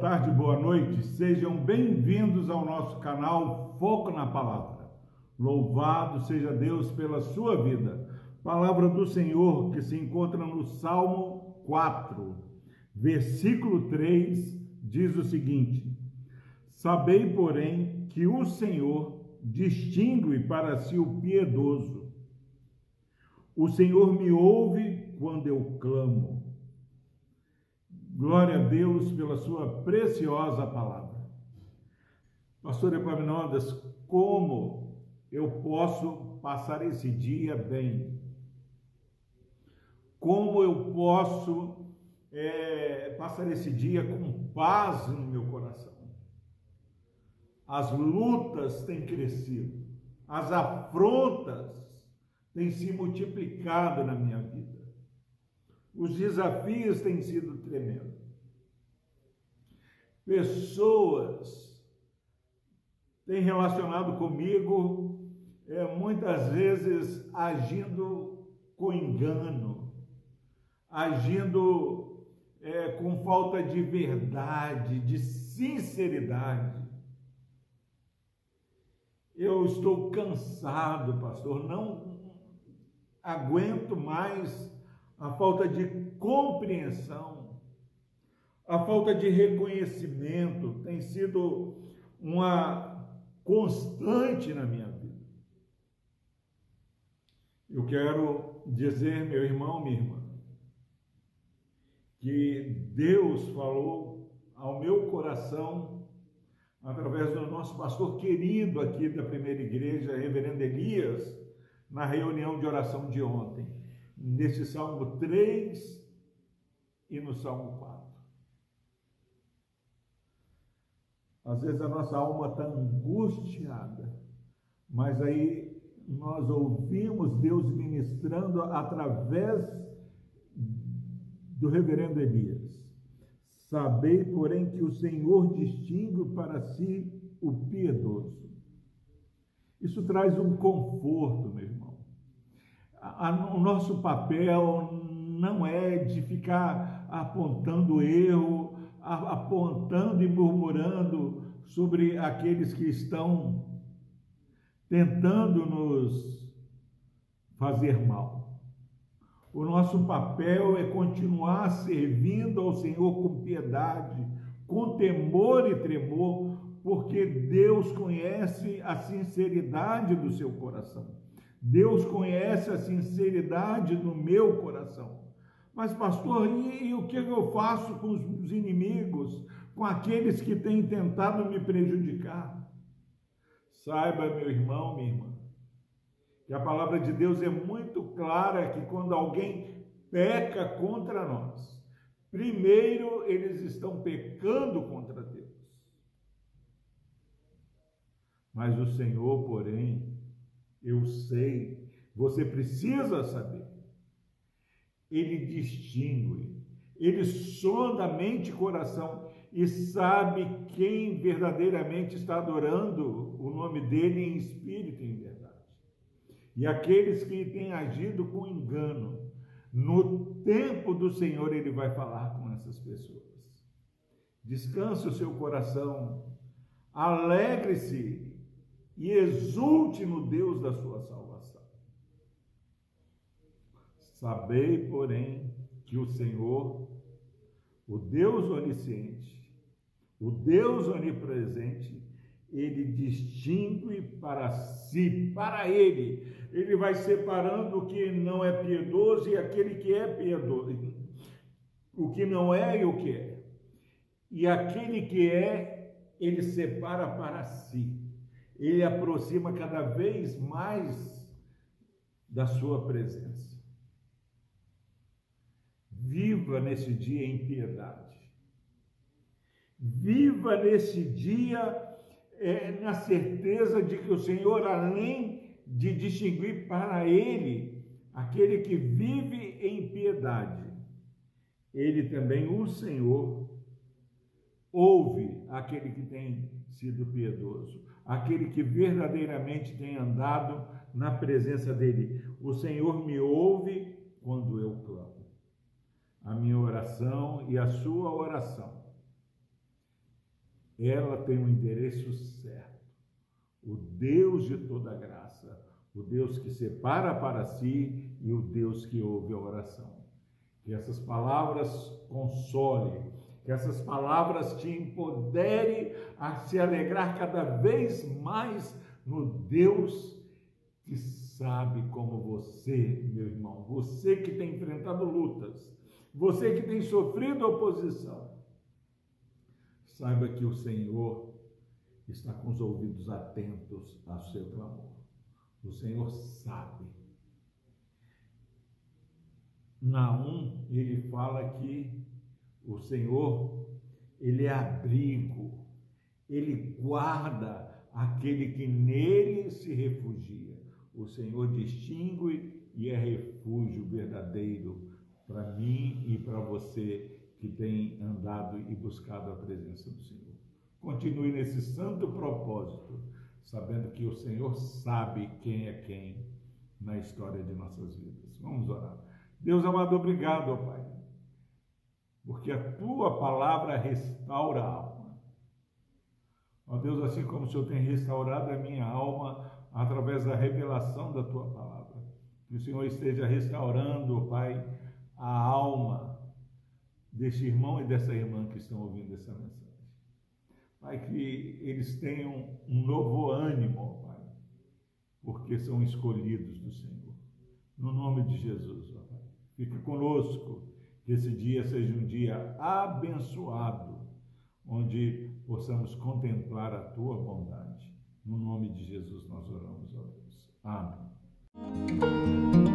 tarde, boa noite. Sejam bem-vindos ao nosso canal Foco na Palavra. Louvado seja Deus pela sua vida. Palavra do Senhor que se encontra no Salmo 4, versículo 3, diz o seguinte: Sabei, porém, que o Senhor distingue para si o piedoso. O Senhor me ouve quando eu clamo. Glória a Deus pela sua preciosa palavra. Pastor Epaminondas, como eu posso passar esse dia bem? Como eu posso é, passar esse dia com paz no meu coração? As lutas têm crescido, as afrontas têm se multiplicado na minha vida. Os desafios têm sido tremendos. Pessoas têm relacionado comigo, é, muitas vezes agindo com engano, agindo é, com falta de verdade, de sinceridade. Eu estou cansado, pastor, não aguento mais a falta de compreensão, a falta de reconhecimento tem sido uma constante na minha vida. Eu quero dizer, meu irmão, minha irmã, que Deus falou ao meu coração através do nosso pastor querido aqui da primeira igreja, reverendo Elias, na reunião de oração de ontem nesse Salmo 3 e no Salmo 4. Às vezes a nossa alma está angustiada, mas aí nós ouvimos Deus ministrando através do reverendo Elias. Sabei, porém, que o Senhor distingue para si o piedoso. Isso traz um conforto, meu irmão a, o nosso papel não é de ficar apontando erro, a, apontando e murmurando sobre aqueles que estão tentando nos fazer mal. O nosso papel é continuar servindo ao Senhor com piedade, com temor e tremor, porque Deus conhece a sinceridade do seu coração. Deus conhece a sinceridade do meu coração. Mas, pastor, e, e o que eu faço com os inimigos, com aqueles que têm tentado me prejudicar? Saiba, meu irmão, minha irmã, que a palavra de Deus é muito clara que quando alguém peca contra nós, primeiro eles estão pecando contra Deus. Mas o Senhor, porém, eu sei, você precisa saber. Ele distingue, ele sonda mente e coração e sabe quem verdadeiramente está adorando o nome dele em espírito e em verdade. E aqueles que têm agido com engano, no tempo do Senhor ele vai falar com essas pessoas. Descanse o seu coração, alegre-se e exulte no Deus da sua salvação. Sabei, porém, que o Senhor, o Deus onisciente, o Deus onipresente, ele distingue para si, para ele. Ele vai separando o que não é piedoso e aquele que é piedoso. O que não é e o que é. E aquele que é, ele separa para si ele aproxima cada vez mais da sua presença. Viva nesse dia em piedade. Viva nesse dia é, na certeza de que o Senhor, além de distinguir para Ele aquele que vive em piedade, Ele também, o Senhor, ouve aquele que tem sido piedoso aquele que verdadeiramente tem andado na presença dele. O Senhor me ouve quando eu clamo. A minha oração e a sua oração ela tem um endereço certo. O Deus de toda graça, o Deus que separa para si e o Deus que ouve a oração. Que essas palavras consolem, que essas palavras te empoderem a se alegrar cada vez mais no Deus que sabe como você, meu irmão, você que tem enfrentado lutas, você que tem sofrido oposição, saiba que o Senhor está com os ouvidos atentos ao seu clamor. O Senhor sabe. Naum, ele fala que o Senhor, ele é abrigo, ele guarda aquele que nele se refugia. O Senhor distingue e é refúgio verdadeiro para mim e para você que tem andado e buscado a presença do Senhor. Continue nesse santo propósito, sabendo que o Senhor sabe quem é quem na história de nossas vidas. Vamos orar. Deus amado, obrigado, ó Pai, porque a tua palavra restaura a alma. Ó Deus, assim como o Senhor tem restaurado a minha alma através da revelação da tua palavra, que o Senhor esteja restaurando, Pai, a alma desse irmão e dessa irmã que estão ouvindo essa mensagem. Pai, que eles tenham um novo ânimo, Pai, porque são escolhidos do Senhor. No nome de Jesus, ó Pai. Fica conosco, que esse dia seja um dia abençoado, onde possamos contemplar a tua bondade. No nome de Jesus nós oramos, ó Deus. Amém.